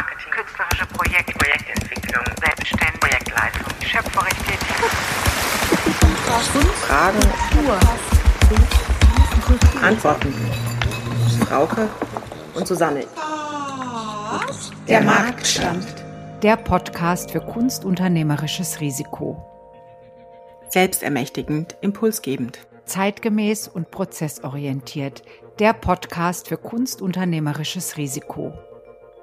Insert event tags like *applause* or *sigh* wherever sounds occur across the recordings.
Kulturmarketing, künstlerische Projekte, Projektentwicklung, Selbstständigkeit, Projektleitung, schöpferisch tätig. Fragen, Antworten. Frauke und Susanne. Der Marktstand. Der Podcast für kunstunternehmerisches Risiko. Selbstermächtigend, impulsgebend. Zeitgemäß und prozessorientiert. Der Podcast für kunstunternehmerisches Risiko.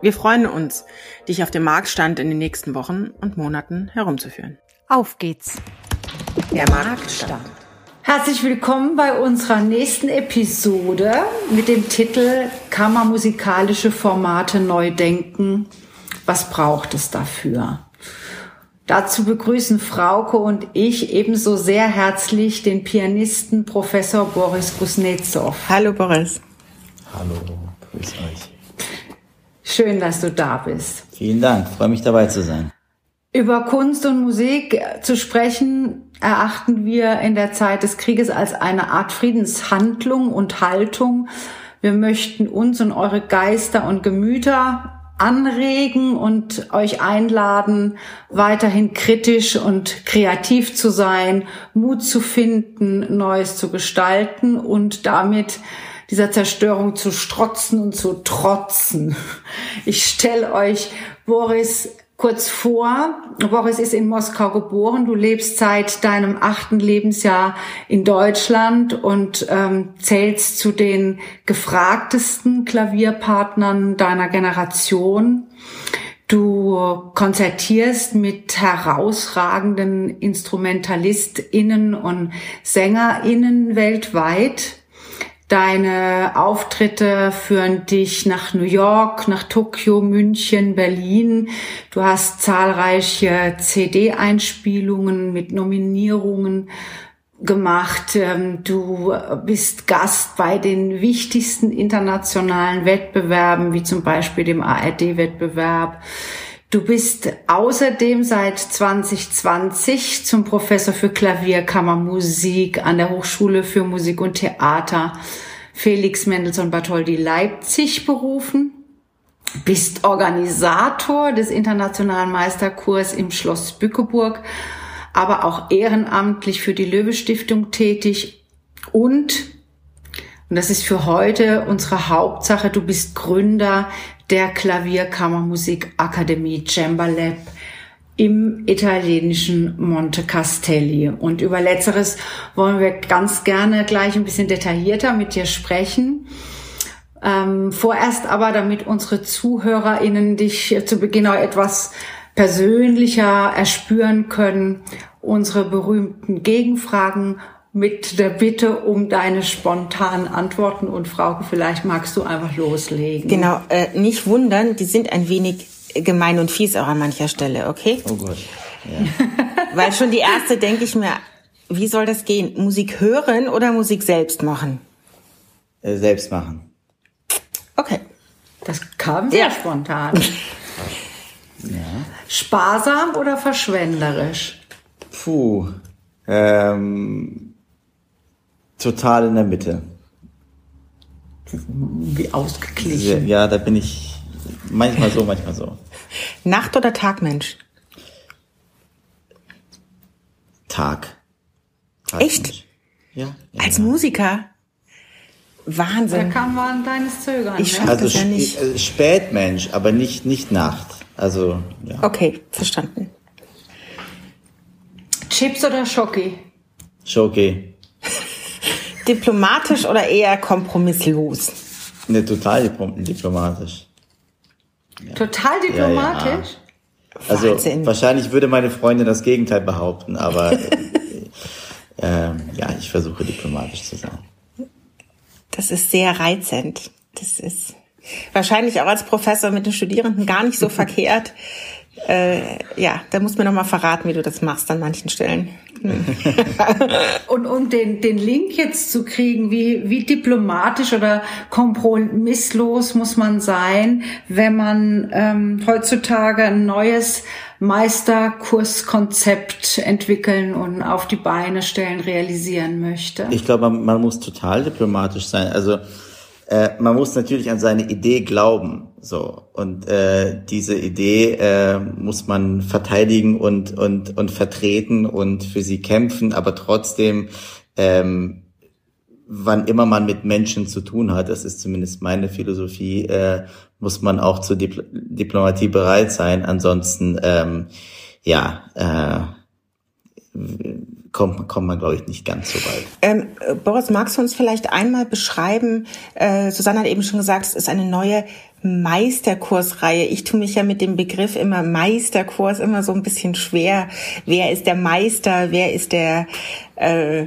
Wir freuen uns, dich auf dem Marktstand in den nächsten Wochen und Monaten herumzuführen. Auf geht's! Der Marktstand. Herzlich willkommen bei unserer nächsten Episode mit dem Titel Kammermusikalische Formate neu denken. Was braucht es dafür? Dazu begrüßen Frauke und ich ebenso sehr herzlich den Pianisten Professor Boris Kuznetsov. Hallo Boris. Hallo, grüß euch. Schön, dass du da bist. Vielen Dank, freue mich dabei zu sein. Über Kunst und Musik zu sprechen, erachten wir in der Zeit des Krieges als eine Art Friedenshandlung und Haltung. Wir möchten uns und eure Geister und Gemüter anregen und euch einladen, weiterhin kritisch und kreativ zu sein, Mut zu finden, Neues zu gestalten und damit dieser Zerstörung zu strotzen und zu trotzen. Ich stelle euch Boris kurz vor. Boris ist in Moskau geboren. Du lebst seit deinem achten Lebensjahr in Deutschland und ähm, zählst zu den gefragtesten Klavierpartnern deiner Generation. Du konzertierst mit herausragenden InstrumentalistInnen und SängerInnen weltweit. Deine Auftritte führen dich nach New York, nach Tokio, München, Berlin. Du hast zahlreiche CD-Einspielungen mit Nominierungen gemacht. Ähm, du bist Gast bei den wichtigsten internationalen Wettbewerben, wie zum Beispiel dem ARD-Wettbewerb. Du bist außerdem seit 2020 zum Professor für Klavierkammermusik an der Hochschule für Musik und Theater Felix Mendelssohn Bartholdy Leipzig berufen. Bist Organisator des internationalen Meisterkurs im Schloss Bückeburg, aber auch ehrenamtlich für die Löwe Stiftung tätig und und das ist für heute unsere Hauptsache. Du bist Gründer der Klavierkammermusikakademie Chamberlab im italienischen Monte Castelli. Und über letzteres wollen wir ganz gerne gleich ein bisschen detaillierter mit dir sprechen. Ähm, vorerst aber, damit unsere ZuhörerInnen dich zu Beginn auch etwas persönlicher erspüren können, unsere berühmten Gegenfragen mit der Bitte um deine spontanen Antworten und Frauke, vielleicht magst du einfach loslegen. Genau, äh, nicht wundern, die sind ein wenig gemein und fies auch an mancher Stelle, okay? Oh Gott. Ja. *laughs* Weil schon die erste denke ich mir, wie soll das gehen? Musik hören oder Musik selbst machen? Äh, selbst machen. Okay. Das kam sehr Ja. spontan. *laughs* Ja. Sparsam oder verschwenderisch? Puh. Ähm, total in der Mitte. Wie ausgeglichen. ja, da bin ich manchmal so, manchmal so. *laughs* Nacht- oder Tagmensch? Tag. Tag Echt? Ja. ja Als ja. Musiker? Da Wahnsinn. kam mal ein kleines Zögern. Ich ne? schaff- Also das ja nicht. äh, Spätmensch, aber nicht, nicht Nacht. Also, ja. Okay, verstanden. Chips oder Schoki? Schon okay. Diplomatisch oder eher kompromisslos? Ne, total diplom- diplomatisch. Total diplomatisch? Also Wahnsinn. wahrscheinlich würde meine Freundin das Gegenteil behaupten, aber äh, *laughs* ähm, ja, ich versuche diplomatisch zu sein. Das ist sehr reizend. Das ist wahrscheinlich auch als Professor mit den Studierenden gar nicht so *laughs* verkehrt. Äh, ja, da musst du mir noch mal verraten, wie du das machst an manchen Stellen. *laughs* Und um den, den Link jetzt zu kriegen, wie, wie diplomatisch oder kompromisslos muss man sein, wenn man ähm, heutzutage ein neues Meisterkurskonzept entwickeln und auf die Beine stellen, realisieren möchte? Ich glaube, man, man muss total diplomatisch sein. Also äh, man muss natürlich an seine Idee glauben. So und äh, diese Idee äh, muss man verteidigen und und und vertreten und für sie kämpfen, aber trotzdem ähm, wann immer man mit Menschen zu tun hat, das ist zumindest meine Philosophie, äh, muss man auch zur Dipl Diplomatie bereit sein. Ansonsten, ähm, ja, äh, kommt, kommt man, glaube ich, nicht ganz so weit. Ähm, äh, Boris, magst du uns vielleicht einmal beschreiben, äh, Susanne hat eben schon gesagt, es ist eine neue Meisterkursreihe. Ich tue mich ja mit dem Begriff immer Meisterkurs immer so ein bisschen schwer. Wer ist der Meister? Wer ist der, äh,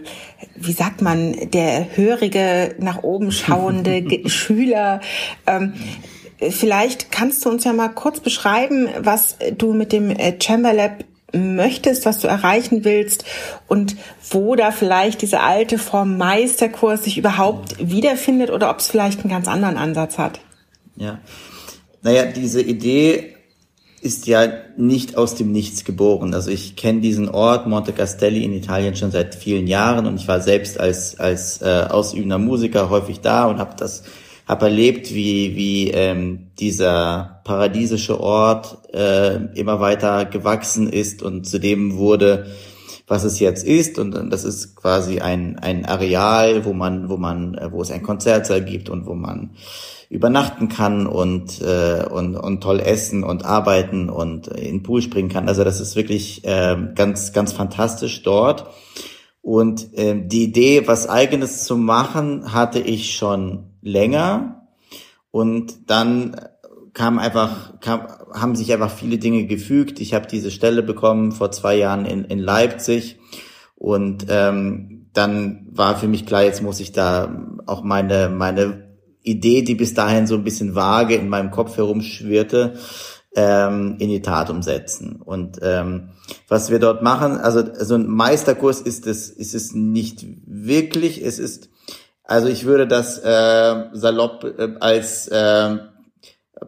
wie sagt man, der hörige, nach oben schauende *laughs* Schüler? Ähm, vielleicht kannst du uns ja mal kurz beschreiben, was du mit dem äh, Chamber Lab möchtest, was du erreichen willst und wo da vielleicht diese alte Form Meisterkurs sich überhaupt wiederfindet oder ob es vielleicht einen ganz anderen Ansatz hat. Ja. Naja, diese Idee ist ja nicht aus dem Nichts geboren. Also ich kenne diesen Ort Monte Castelli in Italien schon seit vielen Jahren und ich war selbst als als äh, ausübender Musiker häufig da und habe das habe erlebt, wie wie ähm, dieser paradiesische Ort äh, immer weiter gewachsen ist und zu dem wurde, was es jetzt ist und das ist quasi ein ein Areal, wo man wo man äh, wo es ein Konzertsaal gibt und wo man übernachten kann und äh, und und toll essen und arbeiten und in den Pool springen kann. Also das ist wirklich äh, ganz ganz fantastisch dort. Und ähm, die Idee, was eigenes zu machen, hatte ich schon länger. Und dann kam einfach, kam, haben sich einfach viele Dinge gefügt. Ich habe diese Stelle bekommen vor zwei Jahren in, in Leipzig. Und ähm, dann war für mich klar, jetzt muss ich da auch meine, meine Idee, die bis dahin so ein bisschen vage in meinem Kopf herumschwirrte, ähm, in die Tat umsetzen. Und ähm, was wir dort machen, also so ein Meisterkurs ist es, ist es nicht wirklich. Es ist, also ich würde das äh, salopp äh, als äh,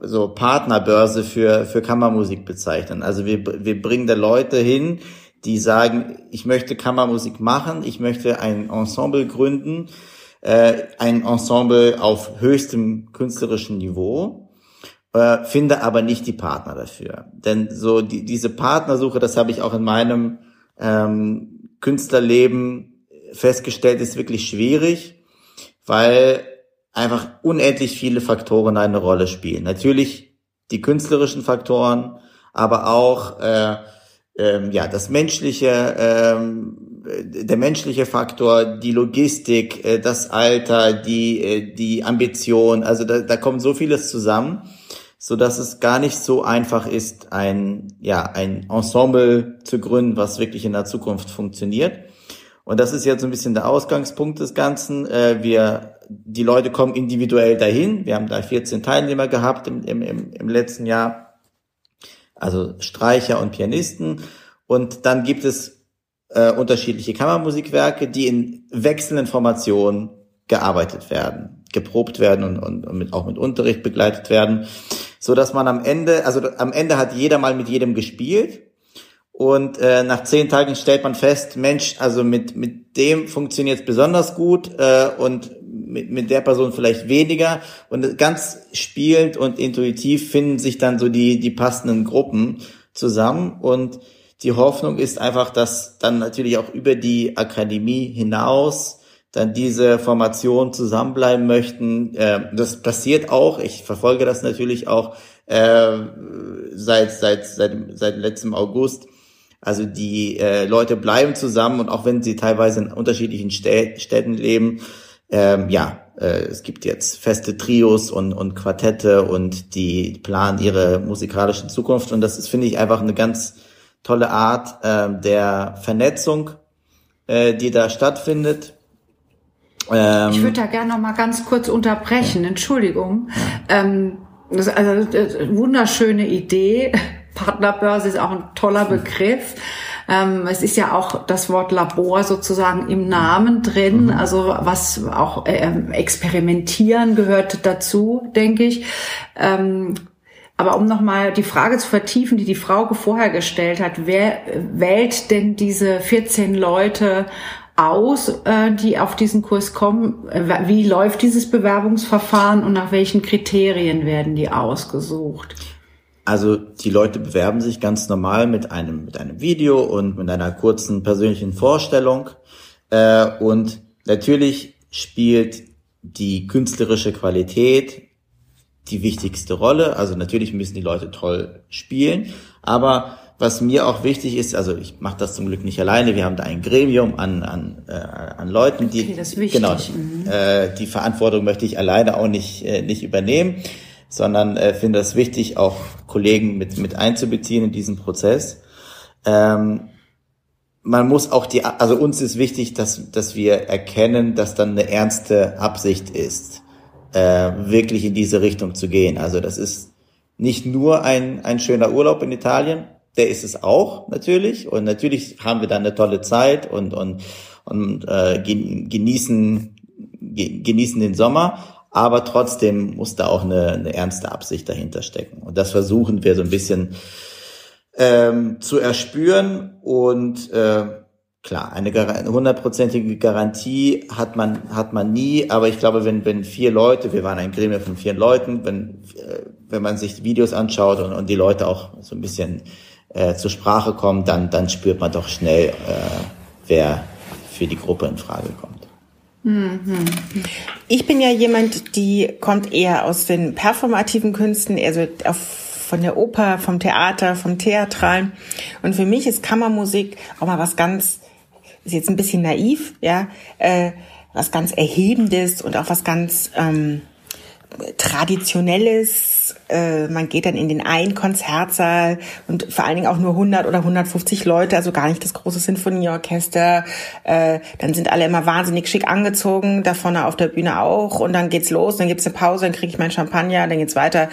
so Partnerbörse für für Kammermusik bezeichnen. Also wir wir bringen da Leute hin, die sagen, ich möchte Kammermusik machen, ich möchte ein Ensemble gründen, äh, ein Ensemble auf höchstem künstlerischen Niveau, äh, finde aber nicht die Partner dafür. Denn so die, diese Partnersuche, das habe ich auch in meinem ähm, Künstlerleben festgestellt, ist wirklich schwierig, weil einfach unendlich viele Faktoren eine Rolle spielen. Natürlich die künstlerischen Faktoren, aber auch äh, ähm, ja das menschliche, ähm, der menschliche Faktor, die Logistik, äh, das Alter, die äh, die Ambition. Also da, da kommt so vieles zusammen, so dass es gar nicht so einfach ist, ein ja ein Ensemble zu gründen, was wirklich in der Zukunft funktioniert. Und das ist jetzt so ein bisschen der Ausgangspunkt des Ganzen. Äh, wir die Leute kommen individuell dahin. Wir haben da 14 Teilnehmer gehabt im, im, im letzten Jahr, also Streicher und Pianisten. Und dann gibt es äh, unterschiedliche Kammermusikwerke, die in wechselnden Formationen gearbeitet werden, geprobt werden und, und, und mit, auch mit Unterricht begleitet werden, so dass man am Ende, also am Ende hat jeder mal mit jedem gespielt und äh, nach zehn Tagen stellt man fest, Mensch, also mit mit dem funktioniert es besonders gut äh, und mit, mit der Person vielleicht weniger und ganz spielend und intuitiv finden sich dann so die die passenden Gruppen zusammen und die Hoffnung ist einfach, dass dann natürlich auch über die Akademie hinaus dann diese Formation zusammenbleiben möchten. Äh, das passiert auch. Ich verfolge das natürlich auch äh, seit seit seit seit letztem August. Also die äh, Leute bleiben zusammen und auch wenn sie teilweise in unterschiedlichen Städten leben, ähm, ja, äh, es gibt jetzt feste Trios und, und Quartette und die planen ihre musikalischen Zukunft und das ist, finde ich, einfach eine ganz tolle Art äh, der Vernetzung, äh, die da stattfindet. Ähm, ich würde da gerne noch mal ganz kurz unterbrechen, Entschuldigung. Ähm, das, also das, wunderschöne Idee. Partnerbörse ist auch ein toller Begriff. Ähm, es ist ja auch das Wort Labor sozusagen im Namen drin, mhm. also was auch äh, experimentieren gehört dazu, denke ich. Ähm, aber um nochmal die Frage zu vertiefen, die die Frau vorher gestellt hat, wer wählt denn diese 14 Leute aus, äh, die auf diesen Kurs kommen? Wie läuft dieses Bewerbungsverfahren und nach welchen Kriterien werden die ausgesucht? Also die Leute bewerben sich ganz normal mit einem mit einem Video und mit einer kurzen persönlichen Vorstellung. Äh, und natürlich spielt die künstlerische Qualität die wichtigste Rolle. Also natürlich müssen die Leute toll spielen, aber was mir auch wichtig ist, also ich mache das zum Glück nicht alleine, wir haben da ein Gremium an, an, äh, an Leuten, die okay, genau mhm. äh, die Verantwortung möchte ich alleine auch nicht, äh, nicht übernehmen sondern äh, finde es wichtig, auch Kollegen mit, mit einzubeziehen in diesen Prozess. Ähm, man muss auch die, also uns ist wichtig, dass, dass wir erkennen, dass dann eine ernste Absicht ist, äh, wirklich in diese Richtung zu gehen. Also das ist nicht nur ein, ein schöner Urlaub in Italien, der ist es auch natürlich. Und natürlich haben wir dann eine tolle Zeit und, und, und äh, genießen, genießen den Sommer aber trotzdem muss da auch eine, eine ernste Absicht dahinter stecken. Und das versuchen wir so ein bisschen ähm, zu erspüren und äh, klar, eine hundertprozentige Garantie hat man hat man nie, aber ich glaube, wenn wenn vier Leute, wir waren ein Gremium von vier Leuten, wenn äh, wenn man sich Videos anschaut und, und die Leute auch so ein bisschen äh, zur Sprache kommen, dann dann spürt man doch schnell, äh, wer für die Gruppe in Frage kommt. Ich bin ja jemand, die kommt eher aus den performativen Künsten, also von der Oper, vom Theater, vom Theatralen. Und für mich ist Kammermusik auch mal was ganz, ist jetzt ein bisschen naiv, ja, äh, was ganz Erhebendes und auch was ganz ähm, Traditionelles. Äh, man geht dann in den einen Konzertsaal und vor allen Dingen auch nur 100 oder 150 Leute, also gar nicht das große Sinfonieorchester. Äh, dann sind alle immer wahnsinnig schick angezogen, da vorne auf der Bühne auch. Und dann geht's los, dann gibt's eine Pause, dann kriege ich mein Champagner, dann geht's weiter.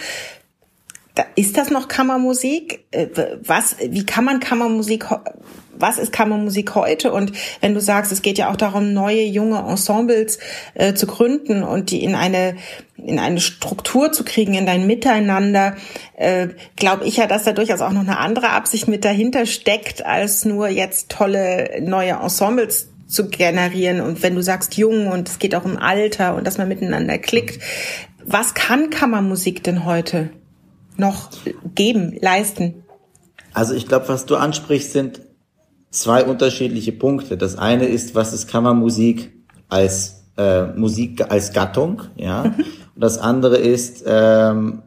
Ist das noch Kammermusik? Äh, was, wie kann man Kammermusik was ist Kammermusik heute? Und wenn du sagst, es geht ja auch darum, neue junge Ensembles äh, zu gründen und die in eine in eine Struktur zu kriegen, in dein Miteinander, äh, glaube ich ja, dass da durchaus auch noch eine andere Absicht mit dahinter steckt, als nur jetzt tolle neue Ensembles zu generieren. Und wenn du sagst jung und es geht auch um Alter und dass man miteinander klickt, was kann Kammermusik denn heute noch geben, leisten? Also ich glaube, was du ansprichst, sind zwei unterschiedliche Punkte. Das eine ist, was ist Kammermusik als äh, Musik als Gattung, ja. Mhm. Und das andere ist, ähm,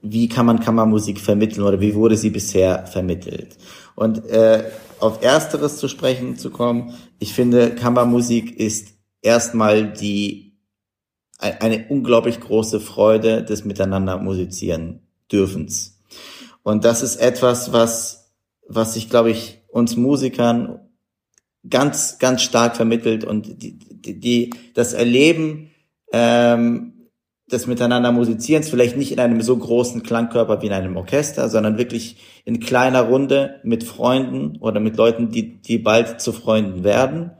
wie kann man Kammermusik vermitteln oder wie wurde sie bisher vermittelt? Und äh, auf ersteres zu sprechen zu kommen, ich finde, Kammermusik ist erstmal die eine unglaublich große Freude des Miteinander musizieren dürfens. Und das ist etwas, was, was ich glaube ich uns Musikern ganz, ganz stark vermittelt und die, die, das Erleben ähm, des Miteinander Musizierens, vielleicht nicht in einem so großen Klangkörper wie in einem Orchester, sondern wirklich in kleiner Runde mit Freunden oder mit Leuten, die, die bald zu Freunden werden,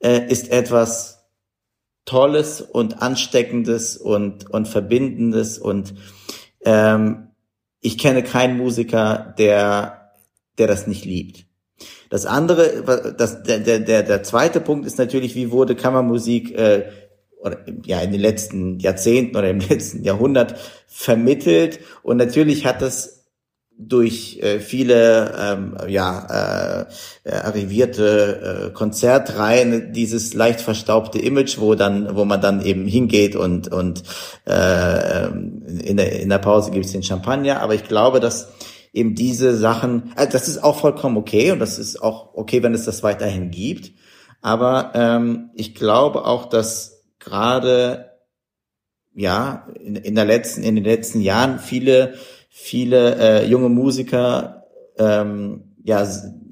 äh, ist etwas Tolles und Ansteckendes und, und Verbindendes und ähm, ich kenne keinen Musiker, der, der das nicht liebt. Das andere, das, der, der, der zweite Punkt ist natürlich, wie wurde Kammermusik äh, oder, ja, in den letzten Jahrzehnten oder im *laughs* letzten Jahrhundert vermittelt. Und natürlich hat das durch äh, viele ähm, ja äh, arrivierte äh, Konzertreihen dieses leicht verstaubte Image, wo dann wo man dann eben hingeht und und äh, in der in der Pause gibt's den Champagner, aber ich glaube, dass eben diese Sachen, also das ist auch vollkommen okay und das ist auch okay, wenn es das weiterhin gibt, aber ähm, ich glaube auch, dass gerade ja in, in der letzten in den letzten Jahren viele viele äh, junge Musiker ähm, ja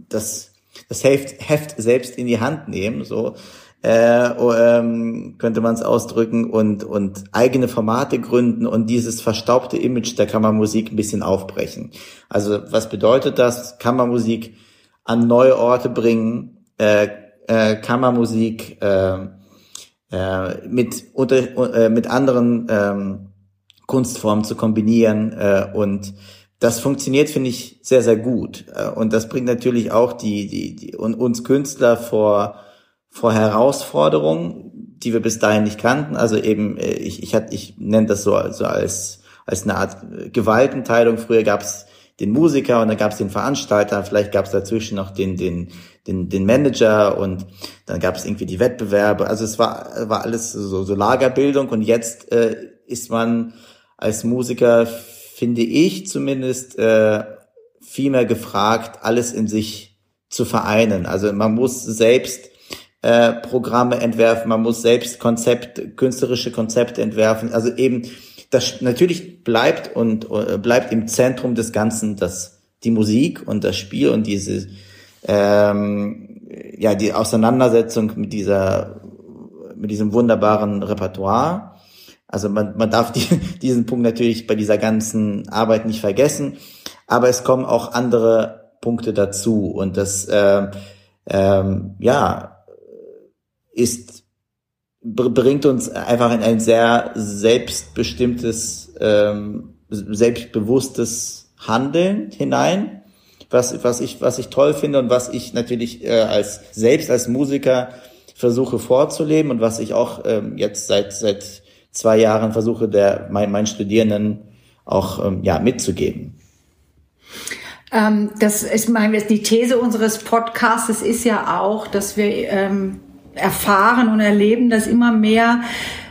das das Heft, Heft selbst in die Hand nehmen, so äh, ähm, könnte man es ausdrücken und und eigene Formate gründen und dieses verstaubte Image der Kammermusik ein bisschen aufbrechen. Also was bedeutet das? Kammermusik an neue Orte bringen, äh, äh, Kammermusik äh, äh, mit unter, äh, mit anderen ähm, Kunstformen zu kombinieren äh, und das funktioniert, finde ich, sehr, sehr gut. Äh, und das bringt natürlich auch die, die, die uns Künstler vor, vor Herausforderungen, die wir bis dahin nicht kannten. Also eben, äh, ich, ich, hat, ich nenne das so, so als, als eine Art Gewaltenteilung. Früher gab es den Musiker und dann gab es den Veranstalter, vielleicht gab es dazwischen noch den, den, den, den Manager und dann gab es irgendwie die Wettbewerbe. Also es war, war alles so, so Lagerbildung und jetzt äh, ist man als Musiker, finde ich zumindest, äh, viel mehr gefragt, alles in sich zu vereinen. Also man muss selbst äh, Programme entwerfen, man muss selbst Konzept, künstlerische Konzepte entwerfen. Also eben, das natürlich bleibt und äh, bleibt im Zentrum des Ganzen das die Musik und das Spiel und diese ähm, ja die Auseinandersetzung mit dieser mit diesem wunderbaren Repertoire. Also man, man darf die, *laughs* diesen Punkt natürlich bei dieser ganzen Arbeit nicht vergessen, aber es kommen auch andere Punkte dazu und das äh, ähm, ja ist bringt uns einfach in ein sehr selbstbestimmtes, ähm, selbstbewusstes Handeln hinein, was was ich was ich toll finde und was ich natürlich äh, als selbst als Musiker versuche vorzuleben und was ich auch ähm, jetzt seit seit zwei Jahren versuche, der, mein, meinen Studierenden auch ähm, ja, mitzugeben. Ähm, das ist meine, die These unseres Podcasts ist ja auch, dass wir ähm, erfahren und erleben, dass immer mehr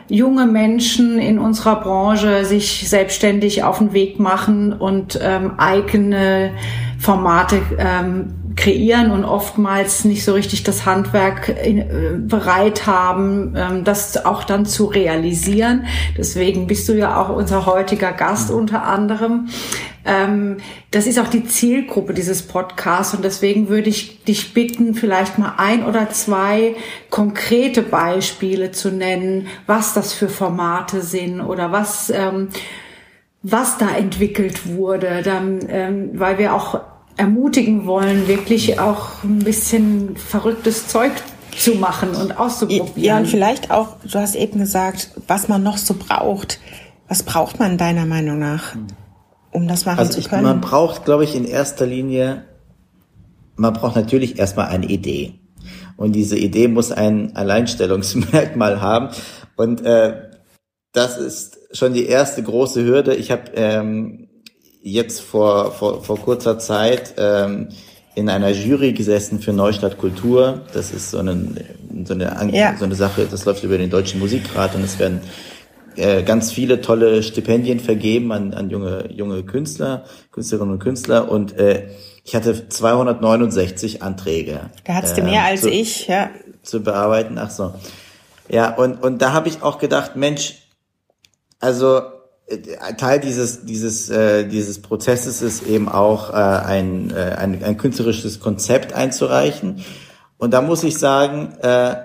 junge Menschen in unserer Branche sich selbstständig auf den Weg machen und ähm, eigene Formate ähm, kreieren und oftmals nicht so richtig das Handwerk in, äh, bereit haben, ähm, das auch dann zu realisieren. Deswegen bist du ja auch unser heutiger Gast unter anderem. Ähm, das ist auch die Zielgruppe dieses Podcasts und deswegen würde ich dich bitten, vielleicht mal ein oder zwei konkrete Beispiele zu nennen, was das für Formate sind oder was ähm, was da entwickelt wurde, dann, ähm, weil wir auch ermutigen wollen, wirklich auch ein bisschen verrücktes Zeug zu machen und auszuprobieren. Ja, und vielleicht auch, du hast eben gesagt, was man noch so braucht. Was braucht man deiner Meinung nach, um das machen also zu können? man braucht, glaube ich, in erster Linie, man braucht natürlich erstmal eine Idee. Und diese Idee muss ein Alleinstellungsmerkmal haben. Und äh, das ist schon die erste große Hürde. Ich habe ähm, jetzt vor, vor, vor kurzer Zeit ähm, in einer Jury gesessen für Neustadt Kultur. Das ist so eine, so eine, ja. so eine Sache, das läuft über den Deutschen Musikrat und es werden äh, ganz viele tolle Stipendien vergeben an, an junge, junge Künstler, Künstlerinnen und Künstler und äh, ich hatte 269 Anträge. Da hattest du mehr äh, als zu, ich, ja. Zu bearbeiten, ach so. Ja, und, und da habe ich auch gedacht, Mensch, also äh, Teil dieses dieses äh, dieses Prozesses ist eben auch äh, ein, äh, ein ein künstlerisches Konzept einzureichen. Und da muss ich sagen äh,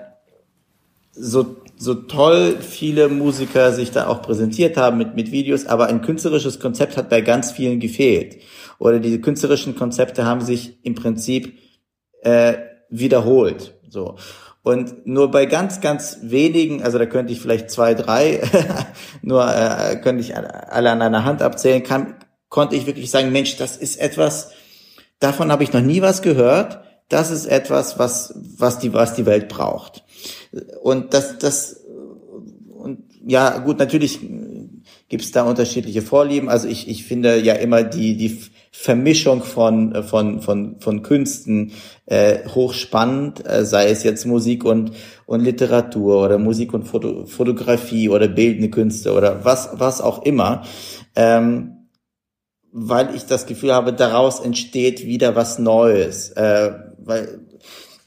so so toll viele Musiker sich da auch präsentiert haben mit mit Videos aber ein künstlerisches Konzept hat bei ganz vielen gefehlt. Oder diese künstlerischen Konzepte haben sich im Prinzip äh, wiederholt. So und nur bei ganz, ganz wenigen, also da könnte ich vielleicht zwei, drei, *laughs* nur äh, könnte ich alle an einer Hand abzählen, kann, konnte ich wirklich sagen, Mensch, das ist etwas, davon habe ich noch nie was gehört. Das ist etwas, was, was die, was die Welt braucht. Und das, das, und ja, gut, natürlich gibt's da unterschiedliche Vorlieben. Also ich, ich finde ja immer die, die Vermischung von, von, von, von Künsten äh, hochspannend, äh, sei es jetzt Musik und, und Literatur oder Musik und Foto, Fotografie oder bildende Künste oder was, was auch immer. Ähm, weil ich das Gefühl habe, daraus entsteht wieder was Neues. Äh, weil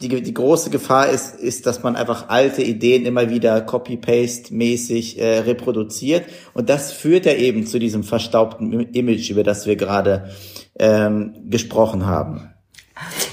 die, die große Gefahr ist, ist, dass man einfach alte Ideen immer wieder copy-paste-mäßig äh, reproduziert. Und das führt ja eben zu diesem verstaubten Image, über das wir gerade ähm, gesprochen haben.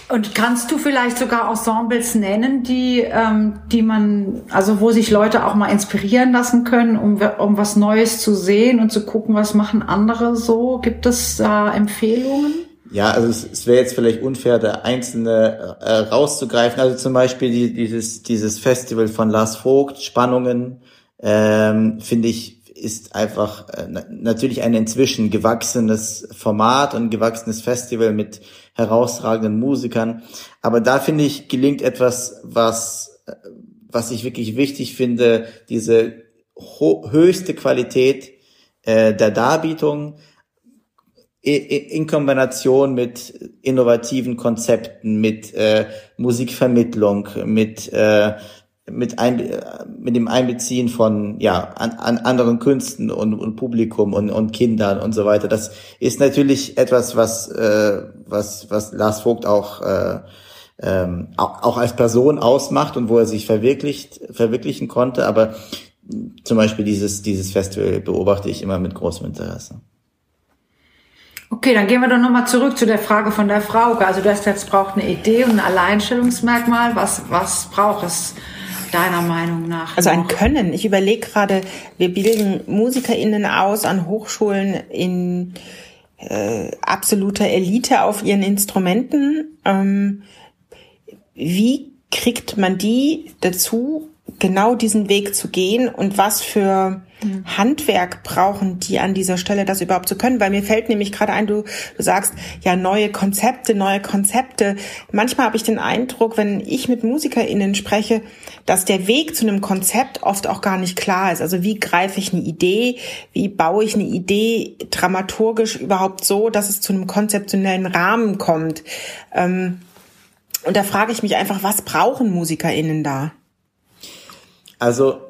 Und kannst du vielleicht sogar Ensembles nennen, die, ähm, die man, also wo sich Leute auch mal inspirieren lassen können, um, um was Neues zu sehen und zu gucken, was machen andere so? Gibt es da Empfehlungen? Ja, also es, es wäre jetzt vielleicht unfair, da einzelne äh, rauszugreifen. Also zum Beispiel die, dieses, dieses Festival von Lars Vogt, Spannungen, ähm, finde ich, ist einfach äh, natürlich ein inzwischen gewachsenes Format und gewachsenes Festival mit herausragenden Musikern. Aber da finde ich, gelingt etwas, was, äh, was ich wirklich wichtig finde, diese höchste Qualität äh, der Darbietung, in Kombination mit innovativen Konzepten, mit äh, Musikvermittlung, mit äh, mit, ein, mit dem Einbeziehen von ja an, an anderen Künsten und, und Publikum und, und Kindern und so weiter. Das ist natürlich etwas, was äh, was was Lars Vogt auch äh, ähm, auch als Person ausmacht und wo er sich verwirklicht verwirklichen konnte. Aber zum Beispiel dieses dieses Festival beobachte ich immer mit großem Interesse. Okay, dann gehen wir doch nochmal zurück zu der Frage von der Frau. Also du hast jetzt braucht eine Idee und ein Alleinstellungsmerkmal. Was, was braucht es deiner Meinung nach? Also ein Können. Ich überlege gerade, wir bilden MusikerInnen aus an Hochschulen in äh, absoluter Elite auf ihren Instrumenten. Ähm, wie kriegt man die dazu, genau diesen Weg zu gehen und was für Handwerk brauchen die an dieser Stelle, das überhaupt zu können? Weil mir fällt nämlich gerade ein, du, du sagst, ja, neue Konzepte, neue Konzepte. Manchmal habe ich den Eindruck, wenn ich mit MusikerInnen spreche, dass der Weg zu einem Konzept oft auch gar nicht klar ist. Also wie greife ich eine Idee? Wie baue ich eine Idee dramaturgisch überhaupt so, dass es zu einem konzeptionellen Rahmen kommt? Ähm, und da frage ich mich einfach, was brauchen MusikerInnen da? Also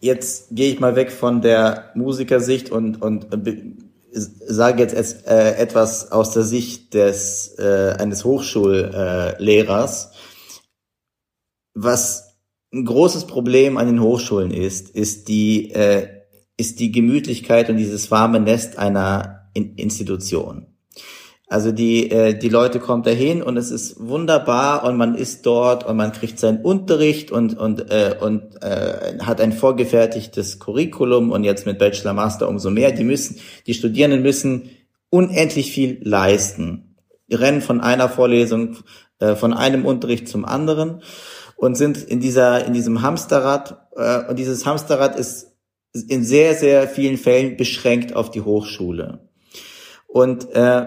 jetzt gehe ich mal weg von der Musikersicht und, und sage jetzt äh, etwas aus der Sicht des äh, eines Hochschullehrers. Was ein großes Problem an den Hochschulen ist, ist die äh, ist die Gemütlichkeit und dieses warme Nest einer in Institution. Also die, äh, die Leute kommen dahin und es ist wunderbar und man ist dort und man kriegt seinen Unterricht und, und, äh, und äh, hat ein vorgefertigtes Curriculum und jetzt mit Bachelor Master umso mehr. Die müssen, die Studierenden müssen unendlich viel leisten. Die rennen von einer Vorlesung, äh, von einem Unterricht zum anderen und sind in dieser, in diesem Hamsterrad, äh, und dieses Hamsterrad ist in sehr, sehr vielen Fällen beschränkt auf die Hochschule. Und äh,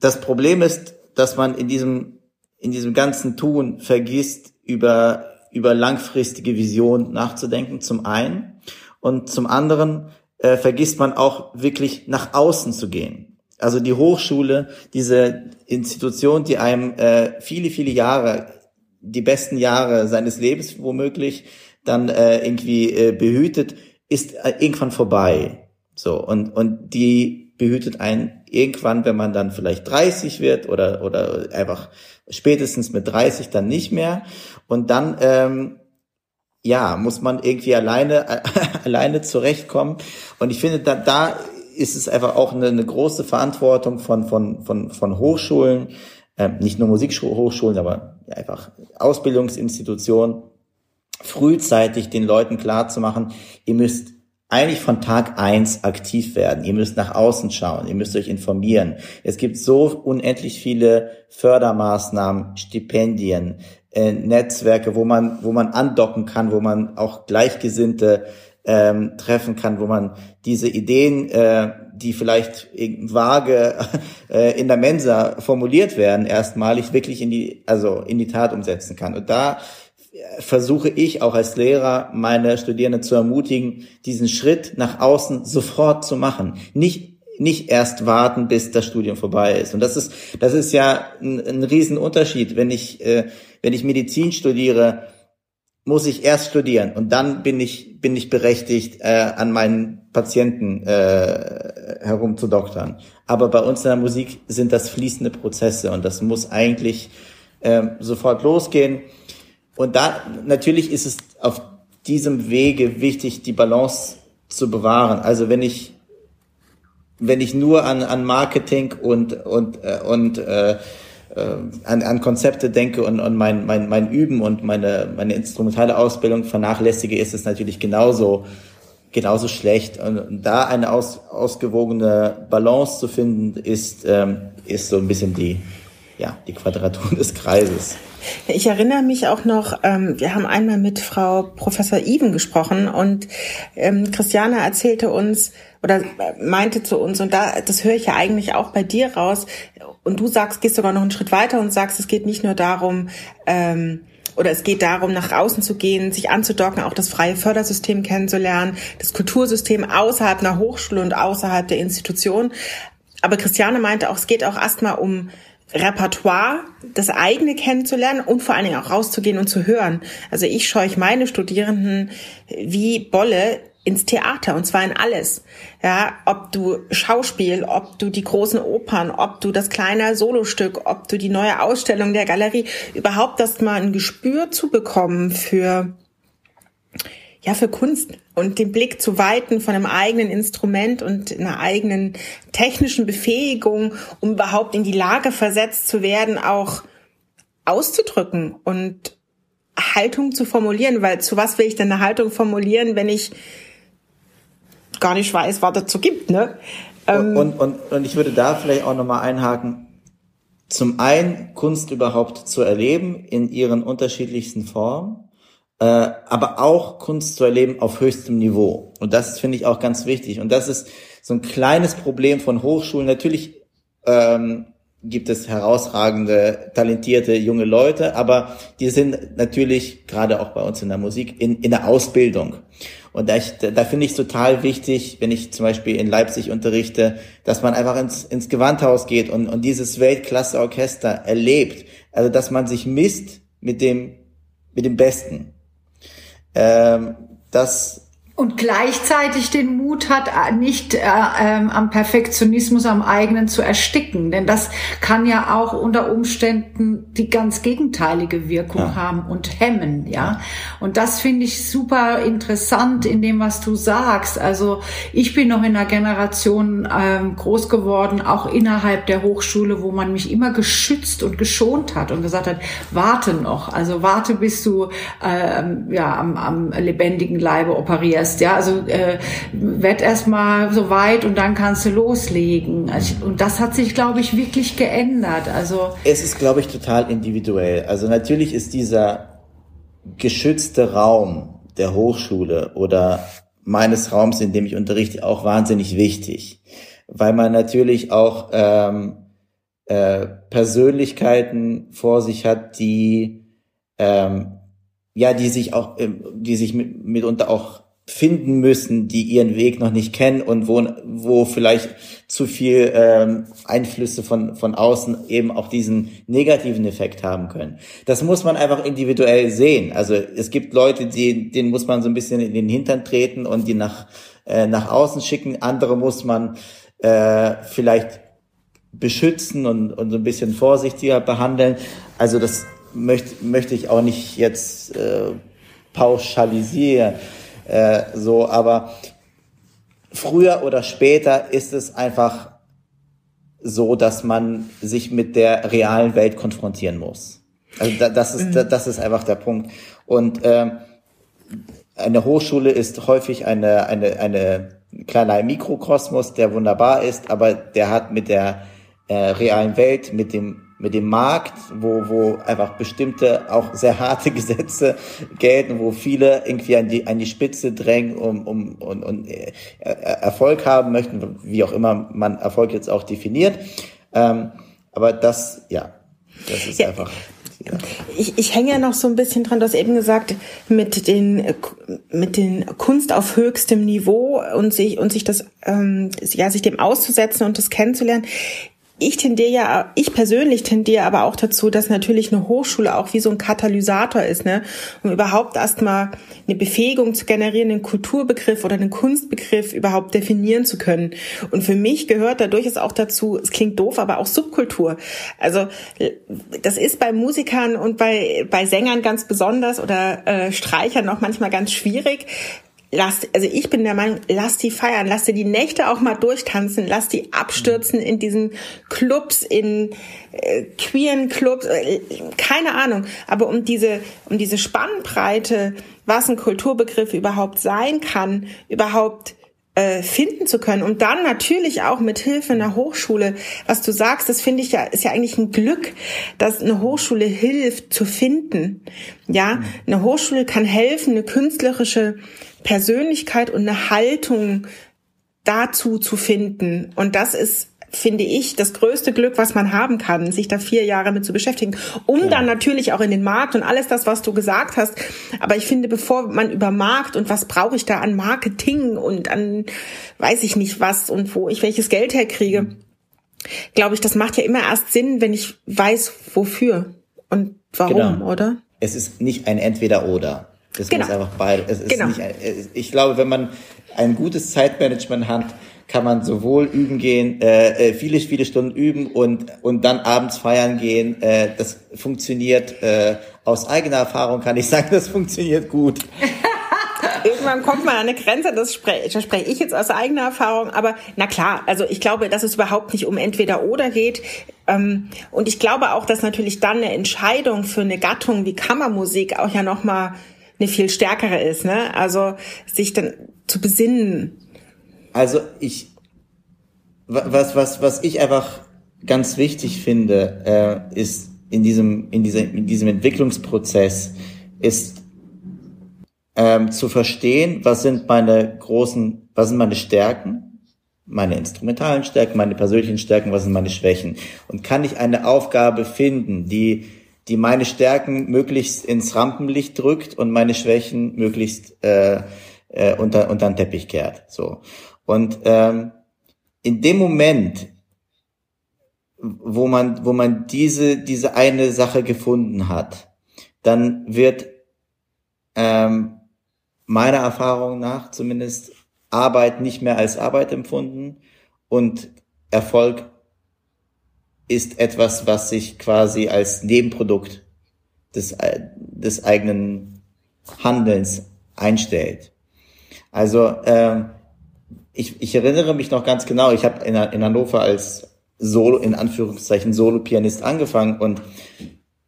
das Problem ist, dass man in diesem, in diesem ganzen Tun vergisst, über, über langfristige Vision nachzudenken, zum einen. Und zum anderen äh, vergisst man auch wirklich nach außen zu gehen. Also die Hochschule, diese Institution, die einem äh, viele, viele Jahre, die besten Jahre seines Lebens womöglich dann äh, irgendwie äh, behütet, ist äh, irgendwann vorbei. So und und die behütet einen irgendwann, wenn man dann vielleicht 30 wird oder, oder einfach spätestens mit 30 dann nicht mehr. Und dann, ähm, ja, muss man irgendwie alleine, *laughs* alleine zurechtkommen. Und ich finde, da, da ist es einfach auch eine, eine große Verantwortung von, von, von, von Hochschulen, ähm, nicht nur Musikhochschulen, aber einfach Ausbildungsinstitutionen, frühzeitig den Leuten klar zu machen, ihr müsst eigentlich von Tag eins aktiv werden. Ihr müsst nach außen schauen, ihr müsst euch informieren. Es gibt so unendlich viele Fördermaßnahmen, Stipendien, äh, Netzwerke, wo man, wo man andocken kann, wo man auch Gleichgesinnte ähm, treffen kann, wo man diese Ideen, äh, die vielleicht vage *laughs* äh, in der Mensa formuliert werden, erstmalig wirklich in die, also in die Tat umsetzen kann. Und da versuche ich auch als Lehrer meine Studierenden zu ermutigen, diesen Schritt nach außen sofort zu machen. Nicht nicht erst warten, bis das Studium vorbei ist. Und das ist, das ist ja ein, ein Riesenunterschied. Wenn ich, äh, wenn ich Medizin studiere, muss ich erst studieren und dann bin ich, bin ich berechtigt, äh, an meinen Patienten äh, herumzudoktern. Aber bei uns in der Musik sind das fließende Prozesse und das muss eigentlich äh, sofort losgehen. Und da natürlich ist es auf diesem Wege wichtig, die Balance zu bewahren. Also wenn ich wenn ich nur an, an Marketing und und äh, und äh, äh, an, an Konzepte denke und, und mein, mein, mein Üben und meine, meine instrumentale Ausbildung vernachlässige, ist es natürlich genauso, genauso schlecht. Und da eine aus, ausgewogene Balance zu finden, ist, ähm, ist so ein bisschen die, ja, die Quadratur des Kreises. Ich erinnere mich auch noch, ähm, wir haben einmal mit Frau Professor Even gesprochen und ähm, Christiane erzählte uns oder meinte zu uns, und da, das höre ich ja eigentlich auch bei dir raus, und du sagst, gehst sogar noch einen Schritt weiter und sagst, es geht nicht nur darum, ähm, oder es geht darum, nach außen zu gehen, sich anzudocken, auch das freie Fördersystem kennenzulernen, das Kultursystem außerhalb einer Hochschule und außerhalb der Institution. Aber Christiane meinte auch, es geht auch erstmal um Repertoire, das eigene kennenzulernen und vor allen Dingen auch rauszugehen und zu hören. Also ich scheuche meine Studierenden wie Bolle ins Theater und zwar in alles. Ja, ob du Schauspiel, ob du die großen Opern, ob du das kleine Solostück, ob du die neue Ausstellung der Galerie, überhaupt erst mal ein Gespür zu bekommen für ja, für Kunst und den Blick zu weiten von einem eigenen Instrument und einer eigenen technischen Befähigung, um überhaupt in die Lage versetzt zu werden, auch auszudrücken und Haltung zu formulieren, weil zu was will ich denn eine Haltung formulieren, wenn ich gar nicht weiß, was dazu gibt, ne? Ähm, und, und, und ich würde da vielleicht auch nochmal einhaken. Zum einen Kunst überhaupt zu erleben in ihren unterschiedlichsten Formen äh, aber auch Kunst zu erleben auf höchstem Niveau. Und das finde ich auch ganz wichtig. Und das ist so ein kleines Problem von Hochschulen. Natürlich ähm, gibt es herausragende, talentierte junge Leute, aber die sind natürlich gerade auch bei uns in der Musik in, in der Ausbildung. Und da, ich, da finde ich es total wichtig, wenn ich zum Beispiel in Leipzig unterrichte, dass man einfach ins, ins Gewandhaus geht und, und dieses Weltklasse-Orchester erlebt. Also dass man sich misst mit dem, mit dem Besten. Ähm, das und gleichzeitig den Mut hat, äh, nicht äh, ähm, am Perfektionismus am eigenen zu ersticken. Denn das kann ja auch unter Umständen die ganz gegenteilige Wirkung ja. haben und hemmen, ja. Und das finde ich super interessant in dem, was du sagst. Also ich bin noch in einer Generation ähm, groß geworden, auch innerhalb der Hochschule, wo man mich immer geschützt und geschont hat und gesagt hat, warte noch, also warte, bis du ähm, ja, am, am lebendigen Leibe operierst erst, ja, also äh, werd erst mal so weit und dann kannst du loslegen. Also, und das hat sich, glaube ich, wirklich geändert. Also es ist, glaube ich, total individuell. Also natürlich ist dieser geschützte Raum der Hochschule oder meines Raums, in dem ich unterrichte, auch wahnsinnig wichtig, weil man natürlich auch ähm, äh, Persönlichkeiten vor sich hat, die ähm, ja, die sich auch, ähm, die sich mit, mitunter auch finden müssen, die ihren Weg noch nicht kennen und wo, wo vielleicht zu viel ähm, Einflüsse von, von außen eben auch diesen negativen Effekt haben können. Das muss man einfach individuell sehen. Also es gibt Leute, die, denen muss man so ein bisschen in den Hintern treten und die nach, äh, nach außen schicken. Andere muss man äh, vielleicht beschützen und, und so ein bisschen vorsichtiger behandeln. Also das möchte, möchte ich auch nicht jetzt äh, pauschalisieren. Äh, so, aber früher oder später ist es einfach so, dass man sich mit der realen Welt konfrontieren muss. Also da, das ist mhm. das ist einfach der Punkt. Und äh, eine Hochschule ist häufig eine eine eine kleiner Mikrokosmos, der wunderbar ist, aber der hat mit der äh, realen Welt, mit dem mit dem Markt, wo, wo einfach bestimmte, auch sehr harte *laughs* Gesetze gelten, wo viele irgendwie an die, an die Spitze drängen um, um, und, und äh, Erfolg haben möchten, wie auch immer man Erfolg jetzt auch definiert. Ähm, aber das, ja, das ist ja. einfach Ich, ich hänge ja noch so ein bisschen dran, du hast eben gesagt, mit den, mit den Kunst auf höchstem Niveau und sich, und sich das, ähm, ja, sich dem auszusetzen und das kennenzulernen ich tendiere ja, ich persönlich tendiere aber auch dazu, dass natürlich eine Hochschule auch wie so ein Katalysator ist, ne, um überhaupt erstmal eine Befähigung zu generieren, einen Kulturbegriff oder einen Kunstbegriff überhaupt definieren zu können. Und für mich gehört dadurch es auch dazu, es klingt doof, aber auch Subkultur. Also das ist bei Musikern und bei, bei Sängern ganz besonders oder äh, Streichern auch manchmal ganz schwierig, lass, also ich bin der Meinung, lass die feiern, lass dir die Nächte auch mal durchtanzen, lass die abstürzen in diesen Clubs, in äh, queeren Clubs, äh, keine Ahnung. Aber um diese, um diese Spannbreite, was ein Kulturbegriff überhaupt sein kann, überhaupt äh, finden zu können und dann natürlich auch mit Hilfe einer Hochschule, was du sagst, das finde ich ja ist ja eigentlich ein Glück, dass eine Hochschule hilft zu finden. Ja, eine Hochschule kann helfen, eine künstlerische Persönlichkeit und eine Haltung dazu zu finden. Und das ist finde ich, das größte Glück, was man haben kann, sich da vier Jahre mit zu beschäftigen, um ja. dann natürlich auch in den Markt und alles das, was du gesagt hast. Aber ich finde, bevor man über Markt und was brauche ich da an Marketing und an weiß ich nicht was und wo ich welches Geld herkriege, mhm. glaube ich, das macht ja immer erst Sinn, wenn ich weiß, wofür und warum, genau. oder? Es ist nicht ein Entweder-Oder. Es genau. muss einfach beide. Es ist genau. nicht, ich glaube, wenn man ein gutes Zeitmanagement hat, kann man sowohl üben gehen, äh, äh, viele, viele Stunden üben und, und dann abends feiern gehen. Äh, das funktioniert äh, aus eigener Erfahrung, kann ich sagen, *laughs* das funktioniert gut. *laughs* Irgendwann kommt man an eine Grenze, das spreche, das spreche ich jetzt aus eigener Erfahrung, aber na klar, also ich glaube, dass es überhaupt nicht um entweder oder geht. Ähm, und ich glaube auch, dass natürlich dann eine Entscheidung für eine Gattung wie Kammermusik auch ja nochmal eine viel stärkere ist, ne? Also sich dann zu besinnen. Also ich, was, was, was ich einfach ganz wichtig finde, äh, ist in diesem, in diesem, in diesem Entwicklungsprozess, ist ähm, zu verstehen, was sind meine großen, was sind meine Stärken, meine instrumentalen Stärken, meine persönlichen Stärken, was sind meine Schwächen. Und kann ich eine Aufgabe finden, die die meine Stärken möglichst ins Rampenlicht drückt und meine Schwächen möglichst äh, äh, unter, unter den Teppich kehrt. So. Und ähm, in dem Moment, wo man, wo man diese, diese eine Sache gefunden hat, dann wird ähm, meiner Erfahrung nach zumindest Arbeit nicht mehr als Arbeit empfunden und Erfolg ist etwas, was sich quasi als Nebenprodukt des, des eigenen Handelns einstellt. Also äh, ich, ich erinnere mich noch ganz genau, ich habe in, in Hannover als Solo, in Anführungszeichen Solo-Pianist angefangen und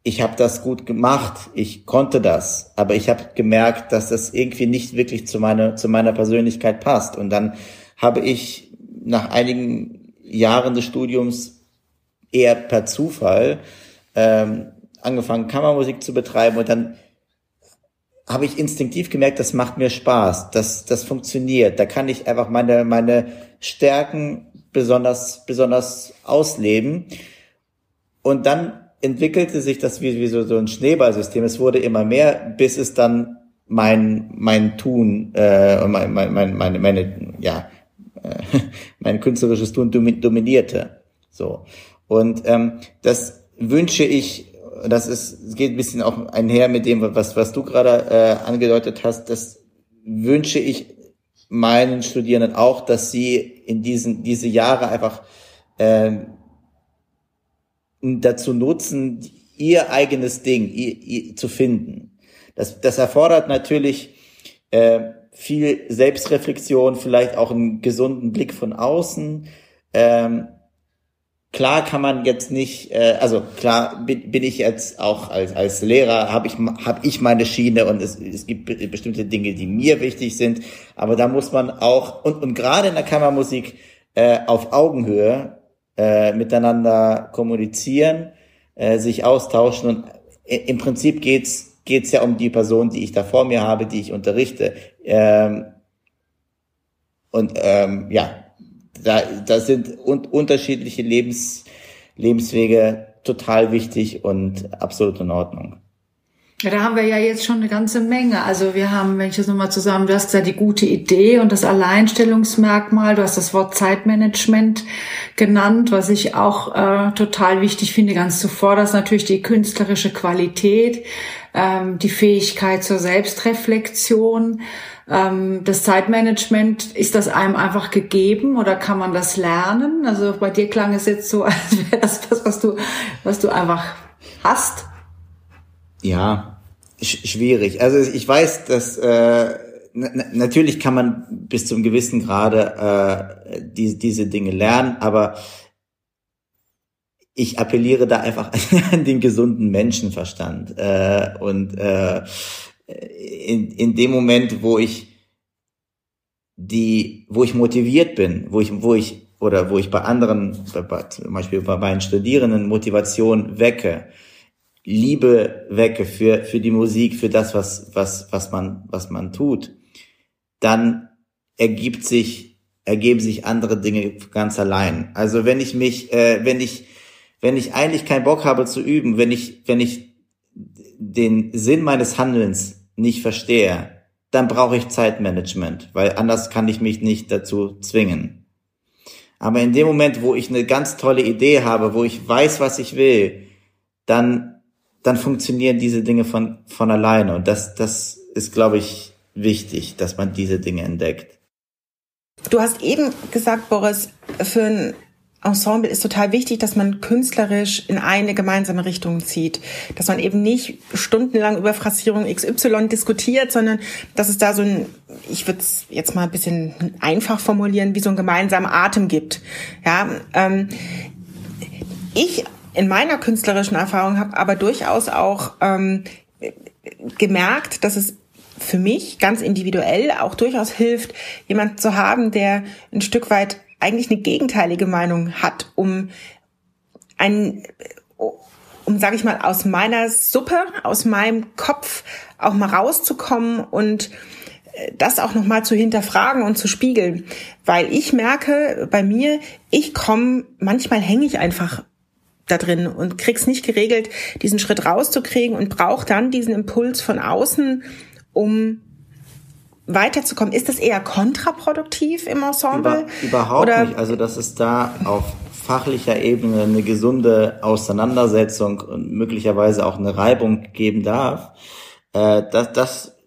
ich habe das gut gemacht, ich konnte das, aber ich habe gemerkt, dass das irgendwie nicht wirklich zu meiner, zu meiner Persönlichkeit passt. Und dann habe ich nach einigen Jahren des Studiums eher per Zufall ähm, angefangen, Kammermusik zu betreiben und dann habe ich instinktiv gemerkt, das macht mir Spaß, das, das funktioniert. Da kann ich einfach meine, meine Stärken besonders, besonders ausleben. Und dann entwickelte sich das wie, wie so, so ein Schneeballsystem. Es wurde immer mehr, bis es dann mein, mein Tun, äh, mein, mein, mein, meine, meine, ja, äh, *laughs* mein künstlerisches Tun dominierte. So. Und ähm, das wünsche ich, das ist, geht ein bisschen auch einher mit dem, was, was du gerade äh, angedeutet hast, das wünsche ich meinen Studierenden auch, dass sie in diesen diese Jahre einfach äh, dazu nutzen, ihr eigenes Ding ihr, ihr, zu finden. Das, das erfordert natürlich äh, viel Selbstreflexion, vielleicht auch einen gesunden Blick von außen. Ähm, Klar kann man jetzt nicht, äh, also klar bin, bin ich jetzt auch als, als Lehrer, habe ich, hab ich meine Schiene und es, es gibt bestimmte Dinge, die mir wichtig sind, aber da muss man auch, und, und gerade in der Kammermusik, äh, auf Augenhöhe äh, miteinander kommunizieren, äh, sich austauschen. Und im Prinzip geht's geht's ja um die Person, die ich da vor mir habe, die ich unterrichte. Ähm, und ähm, ja, da, da sind un unterschiedliche Lebens, Lebenswege total wichtig und absolut in Ordnung. Ja, da haben wir ja jetzt schon eine ganze Menge. Also wir haben, wenn ich das nochmal zusammen, du hast gesagt, die gute Idee und das Alleinstellungsmerkmal, du hast das Wort Zeitmanagement genannt, was ich auch äh, total wichtig finde, ganz zuvor, das natürlich die künstlerische Qualität, ähm, die Fähigkeit zur Selbstreflexion, ähm, das Zeitmanagement, ist das einem einfach gegeben oder kann man das lernen? Also bei dir klang es jetzt so, *laughs* als wäre das was, was du, was du einfach hast. Ja, sch schwierig. Also ich weiß, dass äh, natürlich kann man bis zum gewissen Grade äh, die, diese Dinge lernen, aber ich appelliere da einfach *laughs* an den gesunden Menschenverstand. Äh, und äh, in, in dem Moment, wo ich die, wo ich motiviert bin, wo ich, wo ich, oder wo ich bei anderen, zum Beispiel bei meinen Studierenden Motivation wecke, Liebe wecke für, für die Musik, für das, was, was, was man, was man tut, dann ergibt sich, ergeben sich andere Dinge ganz allein. Also wenn ich mich, äh, wenn ich, wenn ich eigentlich keinen Bock habe zu üben, wenn ich, wenn ich den Sinn meines Handelns nicht verstehe, dann brauche ich Zeitmanagement, weil anders kann ich mich nicht dazu zwingen. Aber in dem Moment, wo ich eine ganz tolle Idee habe, wo ich weiß, was ich will, dann dann funktionieren diese Dinge von, von alleine. Und das, das ist, glaube ich, wichtig, dass man diese Dinge entdeckt. Du hast eben gesagt, Boris, für ein Ensemble ist total wichtig, dass man künstlerisch in eine gemeinsame Richtung zieht. Dass man eben nicht stundenlang über Phrasierung XY diskutiert, sondern dass es da so ein, ich würde es jetzt mal ein bisschen einfach formulieren, wie so ein gemeinsamer Atem gibt. Ja, ähm, ich in meiner künstlerischen Erfahrung habe aber durchaus auch ähm, gemerkt, dass es für mich ganz individuell auch durchaus hilft, jemanden zu haben, der ein Stück weit eigentlich eine gegenteilige Meinung hat, um ein um sage ich mal aus meiner Suppe, aus meinem Kopf auch mal rauszukommen und äh, das auch noch mal zu hinterfragen und zu spiegeln, weil ich merke bei mir, ich komme manchmal hänge ich einfach da drin und krieg's nicht geregelt, diesen Schritt rauszukriegen und braucht dann diesen Impuls von außen, um weiterzukommen. Ist das eher kontraproduktiv im Ensemble? Über, überhaupt Oder? nicht. Also dass es da auf fachlicher Ebene eine gesunde Auseinandersetzung und möglicherweise auch eine Reibung geben darf, äh, das, das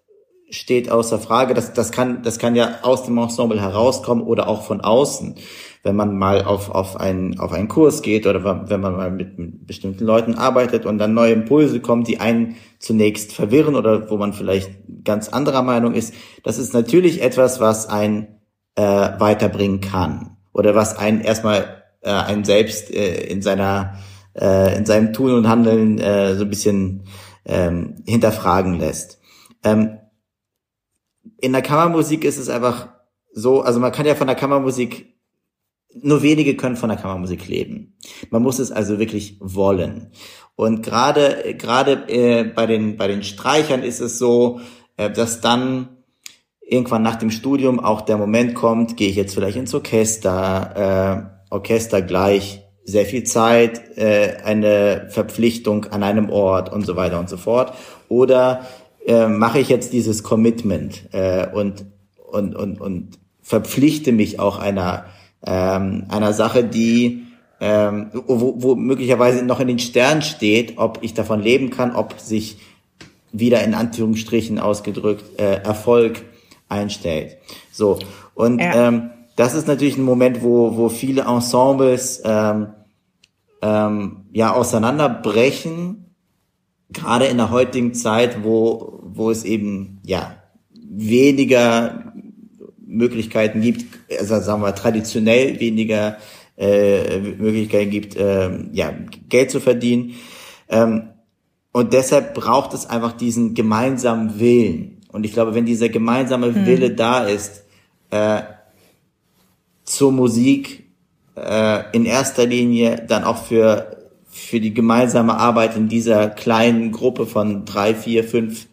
steht außer Frage. Das, das, kann, das kann ja aus dem Ensemble herauskommen oder auch von außen wenn man mal auf, auf, einen, auf einen Kurs geht oder wenn man mal mit, bestimmten Leuten arbeitet und dann neue Impulse kommen, die einen zunächst verwirren oder wo man vielleicht ganz anderer Meinung ist, das ist natürlich etwas, was einen äh, weiterbringen kann oder was einen erstmal äh, einen selbst äh, in seiner äh, in seinem Tun und Handeln äh, so ein bisschen ähm, hinterfragen lässt. Ähm, in der Kammermusik ist es einfach so, also man kann ja von der Kammermusik nur wenige können von der Kammermusik leben. Man muss es also wirklich wollen. Und gerade gerade äh, bei den bei den Streichern ist es so, äh, dass dann irgendwann nach dem Studium auch der Moment kommt, gehe ich jetzt vielleicht ins Orchester, äh, Orchester gleich sehr viel Zeit, äh, eine Verpflichtung an einem Ort und so weiter und so fort. Oder äh, mache ich jetzt dieses Commitment äh, und und und und verpflichte mich auch einer ähm, einer Sache, die ähm, wo, wo möglicherweise noch in den Sternen steht, ob ich davon leben kann, ob sich wieder in Anführungsstrichen ausgedrückt äh, Erfolg einstellt. So und ja. ähm, das ist natürlich ein Moment, wo wo viele Ensembles ähm, ähm, ja auseinanderbrechen, gerade in der heutigen Zeit, wo wo es eben ja weniger Möglichkeiten gibt, also sagen wir traditionell weniger äh, Möglichkeiten gibt, äh, ja, Geld zu verdienen. Ähm, und deshalb braucht es einfach diesen gemeinsamen Willen. Und ich glaube, wenn dieser gemeinsame mhm. Wille da ist, äh, zur Musik äh, in erster Linie dann auch für für die gemeinsame Arbeit in dieser kleinen Gruppe von drei, vier, fünf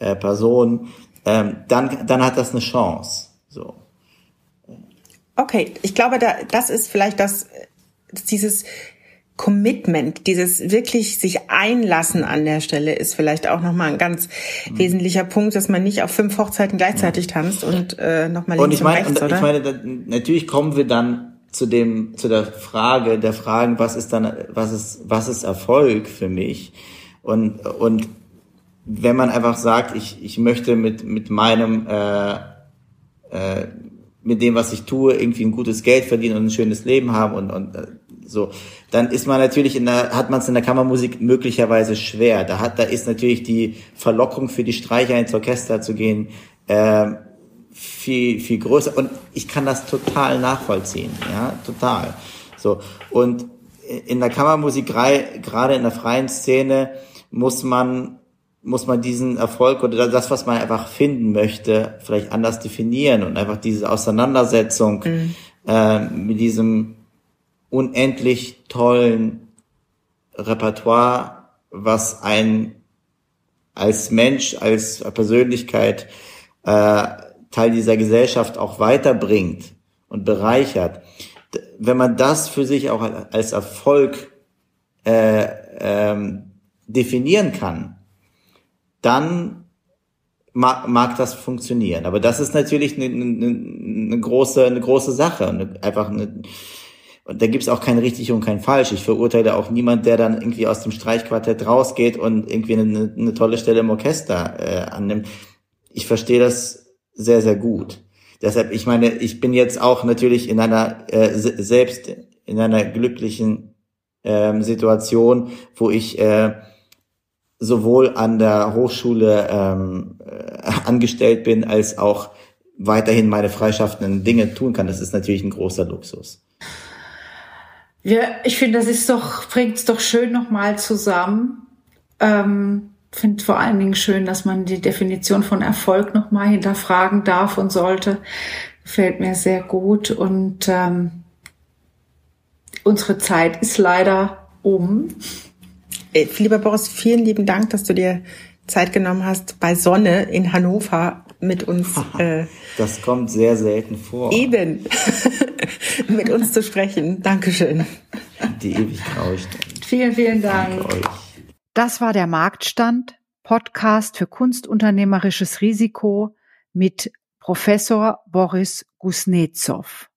äh, Personen, ähm, dann dann hat das eine Chance. So. Okay, ich glaube, da, das ist vielleicht das, dieses Commitment, dieses wirklich sich einlassen an der Stelle ist vielleicht auch nochmal ein ganz mhm. wesentlicher Punkt, dass man nicht auf fünf Hochzeiten gleichzeitig tanzt und äh, nochmal links und, ich meine, und rechts, oder? Ich meine, natürlich kommen wir dann zu dem zu der Frage der Fragen, was ist dann was ist was ist Erfolg für mich und und wenn man einfach sagt, ich ich möchte mit mit meinem äh, äh, mit dem, was ich tue, irgendwie ein gutes Geld verdienen und ein schönes Leben haben und, und äh, so, dann ist man natürlich in der, hat man es in der Kammermusik möglicherweise schwer. Da hat, da ist natürlich die Verlockung für die Streicher ins Orchester zu gehen, äh, viel, viel größer. Und ich kann das total nachvollziehen, ja, total. So. Und in der Kammermusik, gerade in der freien Szene, muss man, muss man diesen Erfolg oder das, was man einfach finden möchte, vielleicht anders definieren und einfach diese Auseinandersetzung mhm. äh, mit diesem unendlich tollen Repertoire, was ein als Mensch, als Persönlichkeit äh, Teil dieser Gesellschaft auch weiterbringt und bereichert. Wenn man das für sich auch als Erfolg äh, ähm, definieren kann, dann mag, mag das funktionieren. Aber das ist natürlich eine, eine, eine große, eine große Sache, eine, einfach eine, und da gibt's auch kein richtig und kein falsch. Ich verurteile auch niemand, der dann irgendwie aus dem Streichquartett rausgeht und irgendwie eine, eine tolle Stelle im Orchester äh, annimmt. Ich verstehe das sehr, sehr gut. Deshalb, ich meine, ich bin jetzt auch natürlich in einer äh, selbst in einer glücklichen ähm, Situation, wo ich äh, sowohl an der Hochschule ähm, äh, angestellt bin, als auch weiterhin meine freischaffenden Dinge tun kann. Das ist natürlich ein großer Luxus. Ja, ich finde, das ist doch, bringt es doch schön nochmal zusammen. Ähm, finde vor allen Dingen schön, dass man die Definition von Erfolg nochmal hinterfragen darf und sollte. Gefällt mir sehr gut. Und ähm, unsere Zeit ist leider um. Äh, lieber Boris, vielen lieben Dank, dass du dir Zeit genommen hast, bei Sonne in Hannover mit uns. *laughs* Äh, das kommt sehr selten vor. Eben. *laughs* mit uns zu sprechen. Dankeschön. Die ewig Graustunde. Vielen, vielen Dank. Das war der Marktstand, Podcast für kunstunternehmerisches Risiko mit Professor Boris Gusnetzow.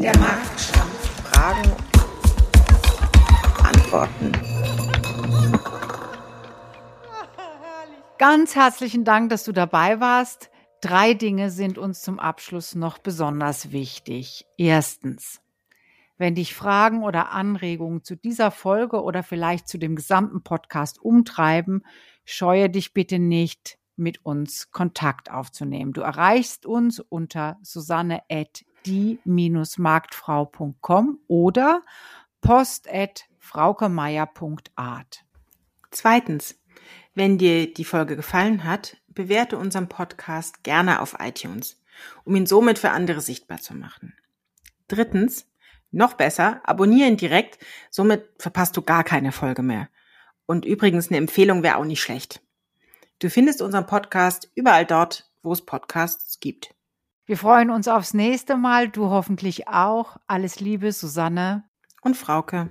Der Marktstand. Fragen, Antworten. Ganz herzlichen Dank, dass du dabei warst. Drei Dinge sind uns zum Abschluss noch besonders wichtig. Erstens, wenn dich Fragen oder Anregungen zu dieser Folge oder vielleicht zu dem gesamten Podcast umtreiben, scheue dich bitte nicht, mit uns Kontakt aufzunehmen. Du erreichst uns unter susanne at die-marktfrau.com oder post at fraukemeier.art. Zweitens, wenn dir die Folge gefallen hat, bewerte unseren Podcast gerne auf iTunes, um ihn somit für andere sichtbar zu machen. Drittens, noch besser, abonnieren direkt, somit verpasst du gar keine Folge mehr. Und übrigens, eine Empfehlung wäre auch nicht schlecht. Du findest unseren Podcast überall dort, wo es Podcasts gibt. Wir freuen uns aufs nächste Mal, du hoffentlich auch. Alles Liebe, Susanne und Frauke.